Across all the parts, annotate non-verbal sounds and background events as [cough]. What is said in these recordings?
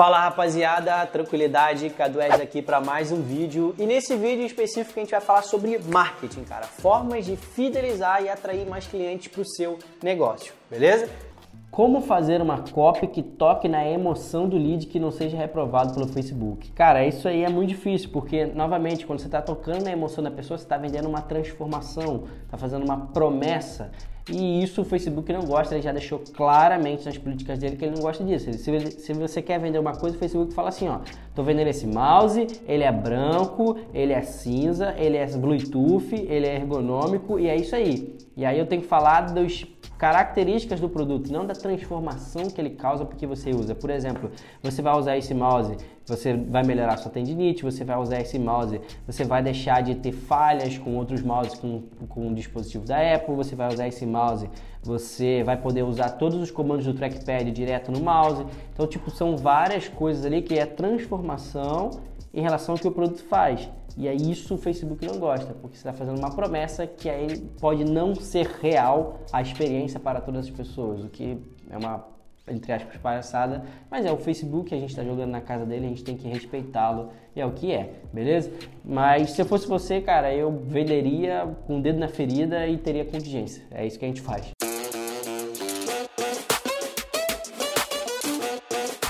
Fala rapaziada, tranquilidade, Cadu Ed aqui para mais um vídeo. E nesse vídeo específico a gente vai falar sobre marketing, cara, formas de fidelizar e atrair mais clientes para o seu negócio, beleza? Como fazer uma copy que toque na emoção do lead que não seja reprovado pelo Facebook? Cara, isso aí é muito difícil, porque, novamente, quando você está tocando na emoção da pessoa, você está vendendo uma transformação, está fazendo uma promessa. E isso o Facebook não gosta, ele já deixou claramente nas políticas dele que ele não gosta disso. Se, se você quer vender uma coisa, o Facebook fala assim, ó, tô vendendo esse mouse, ele é branco, ele é cinza, ele é Bluetooth, ele é ergonômico e é isso aí. E aí eu tenho que falar dos características do produto, não da transformação que ele causa porque você usa. Por exemplo, você vai usar esse mouse, você vai melhorar sua tendinite, você vai usar esse mouse, você vai deixar de ter falhas com outros mouses com, com um dispositivo da Apple, você vai usar esse mouse, você vai poder usar todos os comandos do trackpad direto no mouse. Então, tipo, são várias coisas ali que é transformação em relação ao que o produto faz. E aí isso o Facebook não gosta, porque você está fazendo uma promessa que aí pode não ser real a experiência para todas as pessoas, o que é uma, entre aspas, palhaçada, mas é o Facebook, a gente está jogando na casa dele, a gente tem que respeitá-lo, e é o que é, beleza? Mas se eu fosse você, cara, eu venderia com o dedo na ferida e teria contingência, é isso que a gente faz.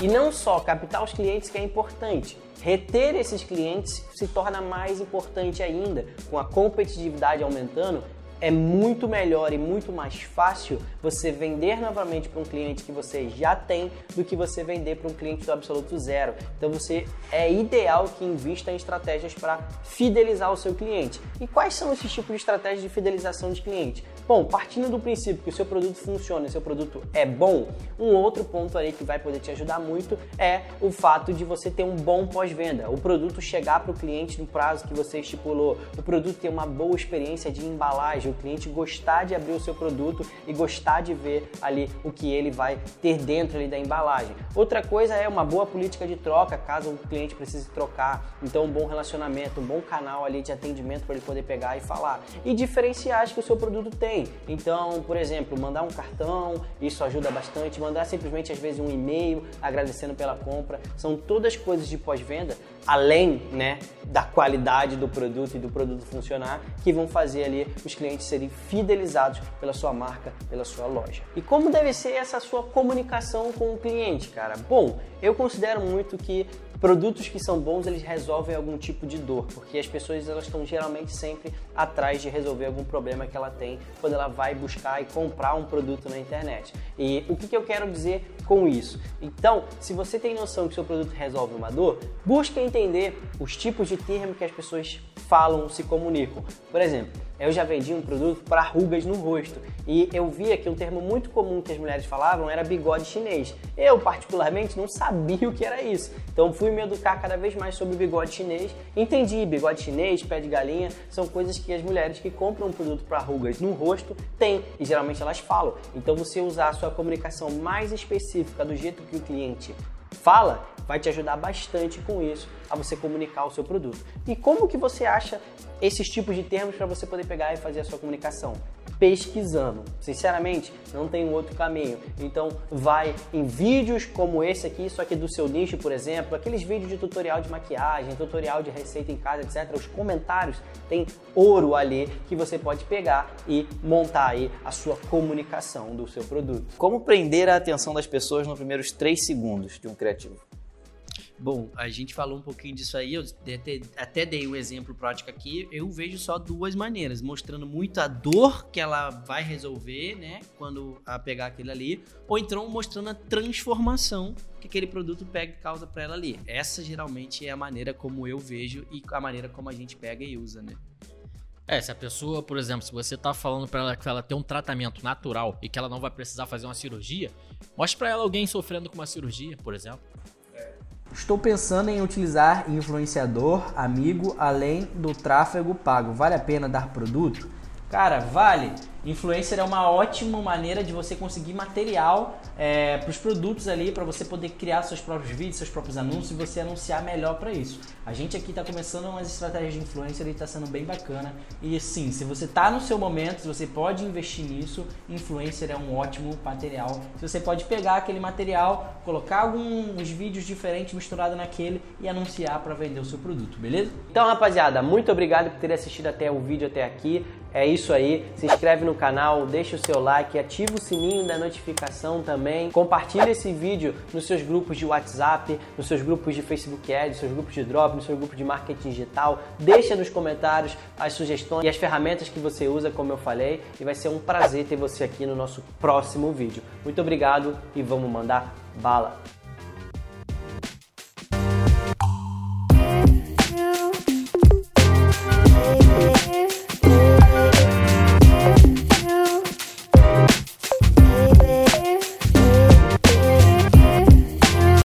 E não só captar os clientes que é importante, reter esses clientes se torna mais importante ainda. Com a competitividade aumentando, é muito melhor e muito mais fácil você vender novamente para um cliente que você já tem do que você vender para um cliente do absoluto zero. Então você é ideal que invista em estratégias para fidelizar o seu cliente. E quais são esses tipos de estratégias de fidelização de cliente? Bom, partindo do princípio que o seu produto funciona, o seu produto é bom, um outro ponto aí que vai poder te ajudar muito é o fato de você ter um bom pós-venda. O produto chegar para o cliente no prazo que você estipulou, o produto ter uma boa experiência de embalagem, o cliente gostar de abrir o seu produto e gostar de ver ali o que ele vai ter dentro ali da embalagem. Outra coisa é uma boa política de troca, caso o cliente precise trocar. Então, um bom relacionamento, um bom canal ali de atendimento para ele poder pegar e falar. E diferenciais que o seu produto tem. Então, por exemplo, mandar um cartão, isso ajuda bastante. Mandar simplesmente às vezes um e-mail agradecendo pela compra. São todas coisas de pós-venda, além, né, da qualidade do produto e do produto funcionar, que vão fazer ali os clientes serem fidelizados pela sua marca, pela sua loja. E como deve ser essa sua comunicação com o cliente, cara? Bom, eu considero muito que produtos que são bons eles resolvem algum tipo de dor, porque as pessoas elas estão geralmente sempre atrás de resolver algum problema que ela tem quando ela vai buscar e comprar um produto na internet. E o que, que eu quero dizer com isso? Então, se você tem noção que seu produto resolve uma dor, busque entender os tipos de termos que as pessoas falam, se comunicam. Por exemplo, eu já vendi um produto para rugas no rosto e eu via que um termo muito comum que as mulheres falavam era bigode chinês. Eu, particularmente, não sabia [laughs] o que era isso. Então fui me educar cada vez mais sobre bigode chinês. Entendi, bigode chinês, pé de galinha, são coisas que as mulheres que compram um produto para rugas no rosto têm e geralmente elas falam. Então você usar a sua comunicação mais específica do jeito que o cliente fala, vai te ajudar bastante com isso a você comunicar o seu produto. E como que você acha esses tipos de termos para você poder pegar e fazer a sua comunicação? Pesquisando. Sinceramente, não tem outro caminho. Então, vai em vídeos como esse aqui, só que do seu nicho, por exemplo, aqueles vídeos de tutorial de maquiagem, tutorial de receita em casa, etc. Os comentários tem ouro ali que você pode pegar e montar aí a sua comunicação do seu produto. Como prender a atenção das pessoas nos primeiros 3 segundos de um criativo? Bom, a gente falou um pouquinho disso aí, eu até dei um exemplo prático aqui. Eu vejo só duas maneiras, mostrando muito a dor que ela vai resolver, né, quando a pegar aquilo ali, ou então mostrando a transformação que aquele produto pega e causa para ela ali. Essa geralmente é a maneira como eu vejo e a maneira como a gente pega e usa, né? É, se a pessoa, por exemplo, se você tá falando para ela que ela tem um tratamento natural e que ela não vai precisar fazer uma cirurgia, mostre para ela alguém sofrendo com uma cirurgia, por exemplo. Estou pensando em utilizar influenciador, amigo, além do tráfego pago. Vale a pena dar produto? Cara, vale. Influencer é uma ótima maneira de você conseguir material é, para os produtos ali, para você poder criar seus próprios vídeos, seus próprios anúncios e você anunciar melhor para isso. A gente aqui está começando umas estratégias de influencer e está sendo bem bacana. E sim, se você está no seu momento, se você pode investir nisso, influencer é um ótimo material. Se você pode pegar aquele material, colocar alguns vídeos diferentes misturados naquele e anunciar para vender o seu produto, beleza? Então, rapaziada, muito obrigado por ter assistido até o vídeo até aqui. É isso aí. Se inscreve no canal, deixa o seu like, ativa o sininho da notificação também. Compartilha esse vídeo nos seus grupos de WhatsApp, nos seus grupos de Facebook Ads, nos seus grupos de Drop, no seu grupo de marketing digital. Deixa nos comentários as sugestões e as ferramentas que você usa, como eu falei, e vai ser um prazer ter você aqui no nosso próximo vídeo. Muito obrigado e vamos mandar bala.